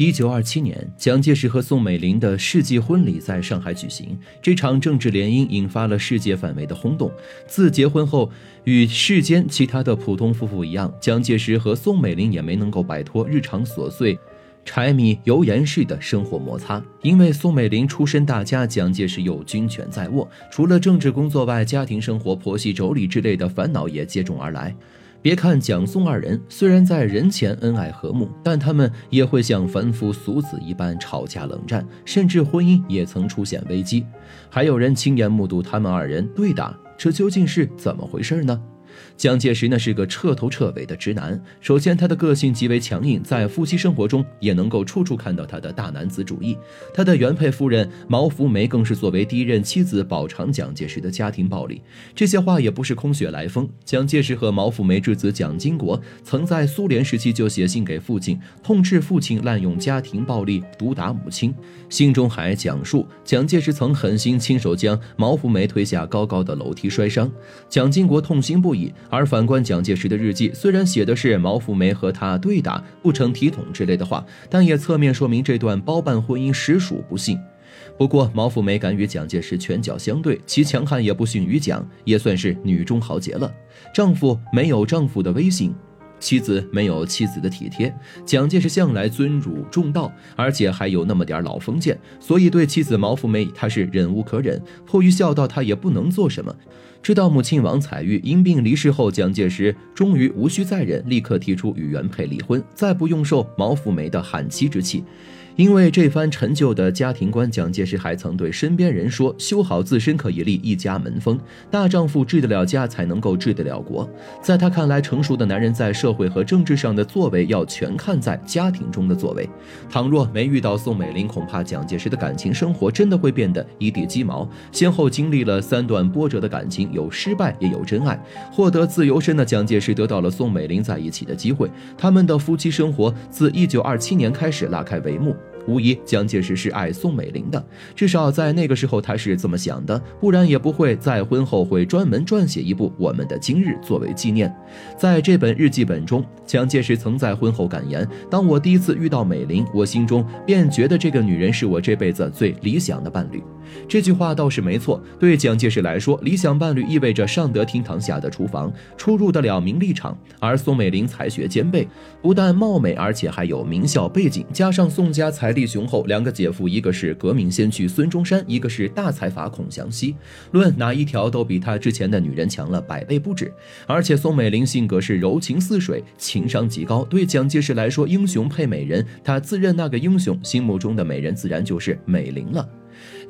一九二七年，蒋介石和宋美龄的世纪婚礼在上海举行。这场政治联姻引发了世界范围的轰动。自结婚后，与世间其他的普通夫妇一样，蒋介石和宋美龄也没能够摆脱日常琐碎、柴米油盐式的生活摩擦。因为宋美龄出身大家，蒋介石又军权在握，除了政治工作外，家庭生活、婆媳妯娌之类的烦恼也接踵而来。别看蒋宋二人虽然在人前恩爱和睦，但他们也会像凡夫俗子一般吵架冷战，甚至婚姻也曾出现危机。还有人亲眼目睹他们二人对打，这究竟是怎么回事呢？蒋介石呢是个彻头彻尾的直男。首先，他的个性极为强硬，在夫妻生活中也能够处处看到他的大男子主义。他的原配夫人毛福梅更是作为第一任妻子饱尝蒋介石的家庭暴力。这些话也不是空穴来风。蒋介石和毛福梅之子蒋经国曾在苏联时期就写信给父亲，痛斥父亲滥用家庭暴力，毒打母亲。信中还讲述蒋介石曾狠心亲手将毛福梅推下高高的楼梯摔伤，蒋经国痛心不已。而反观蒋介石的日记，虽然写的是毛福梅和他对打、不成体统之类的话，但也侧面说明这段包办婚姻实属不幸。不过，毛福梅敢与蒋介石拳脚相对，其强悍也不逊于蒋，也算是女中豪杰了。丈夫没有丈夫的威信。妻子没有妻子的体贴，蒋介石向来尊儒重道，而且还有那么点老封建，所以对妻子毛福梅他是忍无可忍。迫于孝道，他也不能做什么。知道母亲王彩玉因病离世后，蒋介石终于无需再忍，立刻提出与原配离婚，再不用受毛福梅的喊妻之气。因为这番陈旧的家庭观，蒋介石还曾对身边人说：“修好自身可以立一家门风，大丈夫治得了家，才能够治得了国。”在他看来，成熟的男人在社会和政治上的作为，要全看在家庭中的作为。倘若没遇到宋美龄，恐怕蒋介石的感情生活真的会变得一地鸡毛。先后经历了三段波折的感情，有失败，也有真爱。获得自由身的蒋介石得到了宋美龄在一起的机会，他们的夫妻生活自1927年开始拉开帷幕。无疑，蒋介石是爱宋美龄的，至少在那个时候他是这么想的，不然也不会在婚后会专门撰写一部《我们的今日》作为纪念。在这本日记本中，蒋介石曾在婚后感言：“当我第一次遇到美龄，我心中便觉得这个女人是我这辈子最理想的伴侣。”这句话倒是没错。对蒋介石来说，理想伴侣意味着上得厅堂，下得厨房，出入得了名利场。而宋美龄才学兼备，不但貌美，而且还有名校背景，加上宋家财力 雄厚，两个姐夫，一个是革命先驱孙中山，一个是大财阀孔祥熙，论哪一条都比他之前的女人强了百倍不止。而且宋美龄性格是柔情似水，情商极高。对蒋介石来说，英雄配美人，他自认那个英雄，心目中的美人自然就是美玲了。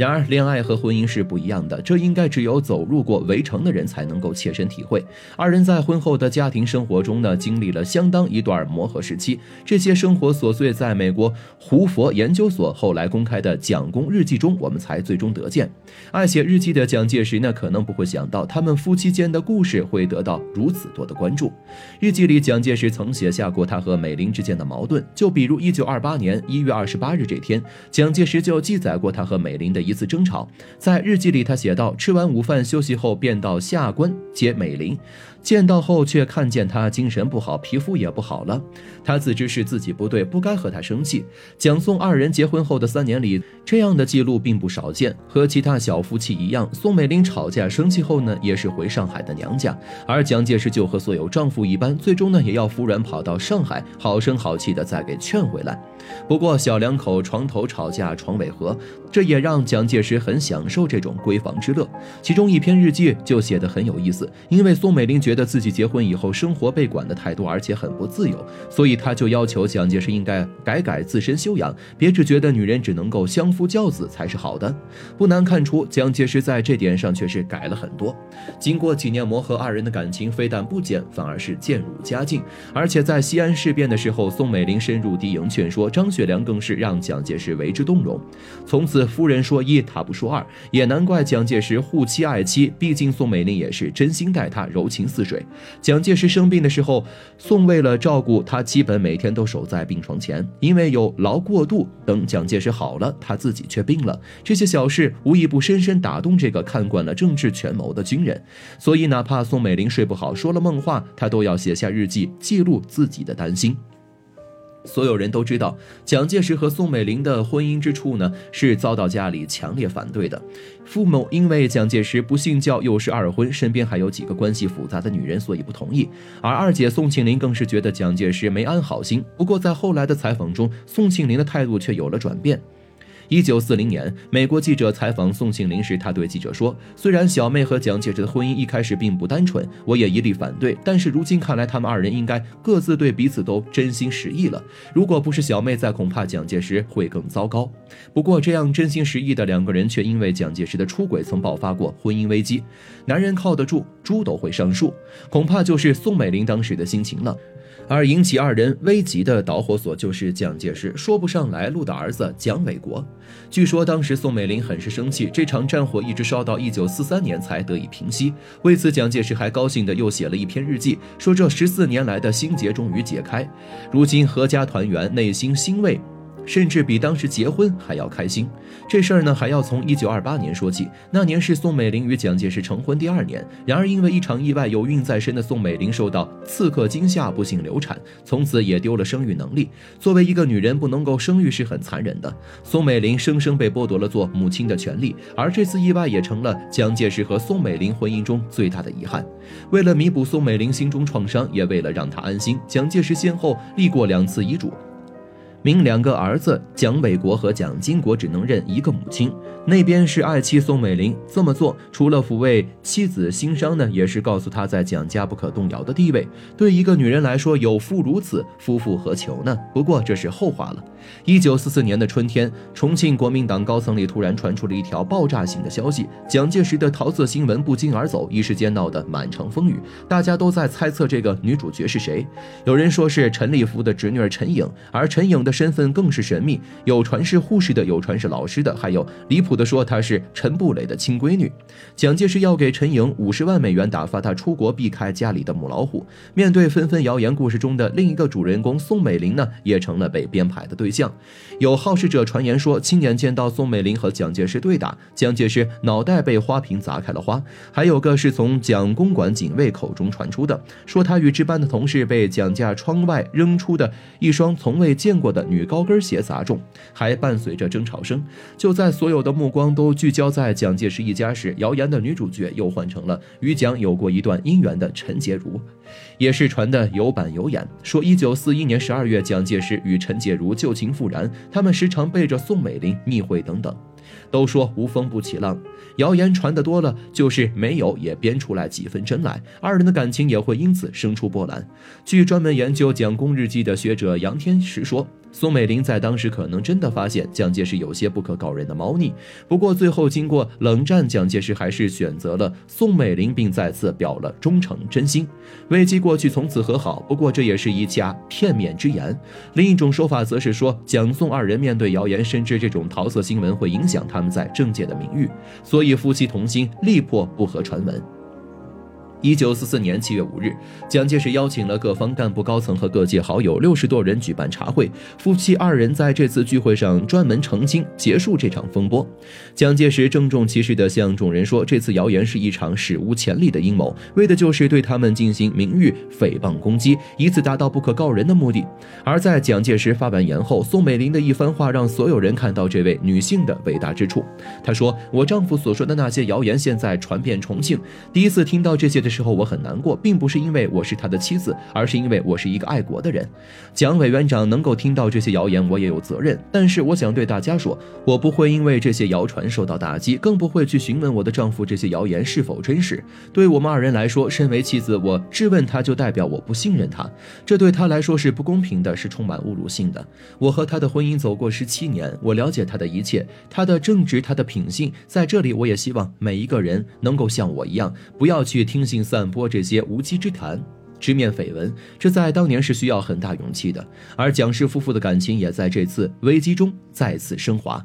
然而，恋爱和婚姻是不一样的，这应该只有走入过围城的人才能够切身体会。二人在婚后的家庭生活中呢，经历了相当一段磨合时期。这些生活琐碎，在美国胡佛研究所后来公开的蒋公日记中，我们才最终得见。爱写日记的蒋介石呢，可能不会想到他们夫妻间的故事会得到如此多的关注。日记里，蒋介石曾写下过他和美龄之间的矛盾，就比如1928年1月28日这天，蒋介石就记载过他和美龄的一次争吵。在日记里，他写道：“吃完午饭休息后，便到下关接美龄。”见到后，却看见她精神不好，皮肤也不好了。他自知是自己不对，不该和她生气。蒋宋二人结婚后的三年里，这样的记录并不少见。和其他小夫妻一样，宋美龄吵架生气后呢，也是回上海的娘家。而蒋介石就和所有丈夫一般，最终呢，也要服软跑到上海，好声好气的再给劝回来。不过小两口床头吵架床尾和，这也让蒋介石很享受这种闺房之乐。其中一篇日记就写得很有意思，因为宋美龄觉。得自己结婚以后生活被管得太多，而且很不自由，所以他就要求蒋介石应该改改自身修养，别只觉得女人只能够相夫教子才是好的。不难看出，蒋介石在这点上却是改了很多。经过几年磨合，二人的感情非但不减，反而是渐入佳境。而且在西安事变的时候，宋美龄深入敌营劝说，张学良更是让蒋介石为之动容。从此夫人说一，他不说二，也难怪蒋介石护妻爱妻，毕竟宋美龄也是真心待他，柔情似。水。蒋介石生病的时候，宋为了照顾他，基本每天都守在病床前。因为有劳过度，等蒋介石好了，他自己却病了。这些小事无一不深深打动这个看惯了政治权谋的军人。所以，哪怕宋美龄睡不好，说了梦话，他都要写下日记，记录自己的担心。所有人都知道，蒋介石和宋美龄的婚姻之处呢，是遭到家里强烈反对的。父母因为蒋介石不信教，又是二婚，身边还有几个关系复杂的女人，所以不同意。而二姐宋庆龄更是觉得蒋介石没安好心。不过在后来的采访中，宋庆龄的态度却有了转变。一九四零年，美国记者采访宋庆龄时，他对记者说：“虽然小妹和蒋介石的婚姻一开始并不单纯，我也一律反对，但是如今看来，他们二人应该各自对彼此都真心实意了。如果不是小妹在，恐怕蒋介石会更糟糕。不过，这样真心实意的两个人，却因为蒋介石的出轨，曾爆发过婚姻危机。男人靠得住，猪都会上树，恐怕就是宋美龄当时的心情了。”而引起二人危急的导火索就是蒋介石说不上来路的儿子蒋纬国。据说当时宋美龄很是生气，这场战火一直烧到一九四三年才得以平息。为此，蒋介石还高兴地又写了一篇日记，说这十四年来的心结终于解开，如今阖家团圆，内心欣慰。甚至比当时结婚还要开心。这事儿呢，还要从一九二八年说起。那年是宋美龄与蒋介石成婚第二年。然而，因为一场意外，有孕在身的宋美龄受到刺客惊吓，不幸流产，从此也丢了生育能力。作为一个女人，不能够生育是很残忍的。宋美龄生生被剥夺了做母亲的权利，而这次意外也成了蒋介石和宋美龄婚姻中最大的遗憾。为了弥补宋美龄心中创伤，也为了让她安心，蒋介石先后立过两次遗嘱。明两个儿子蒋纬国和蒋经国只能认一个母亲。那边是爱妻宋美龄这么做，除了抚慰妻子心伤呢，也是告诉她在蒋家不可动摇的地位。对一个女人来说，有夫如此，夫复何求呢？不过这是后话了。一九四四年的春天，重庆国民党高层里突然传出了一条爆炸性的消息：蒋介石的桃色新闻不胫而走，一时间闹得满城风雨。大家都在猜测这个女主角是谁。有人说是陈立夫的侄女陈颖，而陈颖的身份更是神秘，有传是护士的，有传是老师的，还有离谱。的说她是陈布雷的亲闺女，蒋介石要给陈颖五十万美元打发她出国避开家里的母老虎。面对纷纷谣言，故事中的另一个主人公宋美龄呢，也成了被编排的对象。有好事者传言说，亲眼见到宋美龄和蒋介石对打，蒋介石脑袋被花瓶砸开了花。还有个是从蒋公馆警卫口中传出的，说他与值班的同事被蒋家窗外扔出的一双从未见过的女高跟鞋砸中，还伴随着争吵声。就在所有的。目光都聚焦在蒋介石一家时，谣言的女主角又换成了与蒋有过一段姻缘的陈洁如，也是传的有板有眼，说一九四一年十二月，蒋介石与陈洁如旧情复燃，他们时常背着宋美龄密会等等。都说无风不起浪，谣言传得多了，就是没有也编出来几分真来，二人的感情也会因此生出波澜。据专门研究蒋公日记的学者杨天石说。宋美龄在当时可能真的发现蒋介石有些不可告人的猫腻，不过最后经过冷战，蒋介石还是选择了宋美龄，并再次表了忠诚真心。危机过去，从此和好。不过这也是一家片面之言。另一种说法则是说，蒋宋二人面对谣言，深知这种桃色新闻会影响他们在政界的名誉，所以夫妻同心，力破不合传闻。一九四四年七月五日，蒋介石邀请了各方干部高层和各界好友六十多人举办茶会。夫妻二人在这次聚会上专门澄清，结束这场风波。蒋介石郑重其事地向众人说：“这次谣言是一场史无前例的阴谋，为的就是对他们进行名誉诽谤攻击，以此达到不可告人的目的。”而在蒋介石发完言后，宋美龄的一番话让所有人看到这位女性的伟大之处。她说：“我丈夫所说的那些谣言现在传遍重庆，第一次听到这些的。”时候我很难过，并不是因为我是他的妻子，而是因为我是一个爱国的人。蒋委员长能够听到这些谣言，我也有责任。但是我想对大家说，我不会因为这些谣传受到打击，更不会去询问我的丈夫这些谣言是否真实。对我们二人来说，身为妻子，我质问他就代表我不信任他，这对他来说是不公平的，是充满侮辱性的。我和他的婚姻走过十七年，我了解他的一切，他的正直，他的品性。在这里，我也希望每一个人能够像我一样，不要去听信。散播这些无稽之谈、直面绯闻，这在当年是需要很大勇气的。而蒋氏夫妇的感情也在这次危机中再次升华。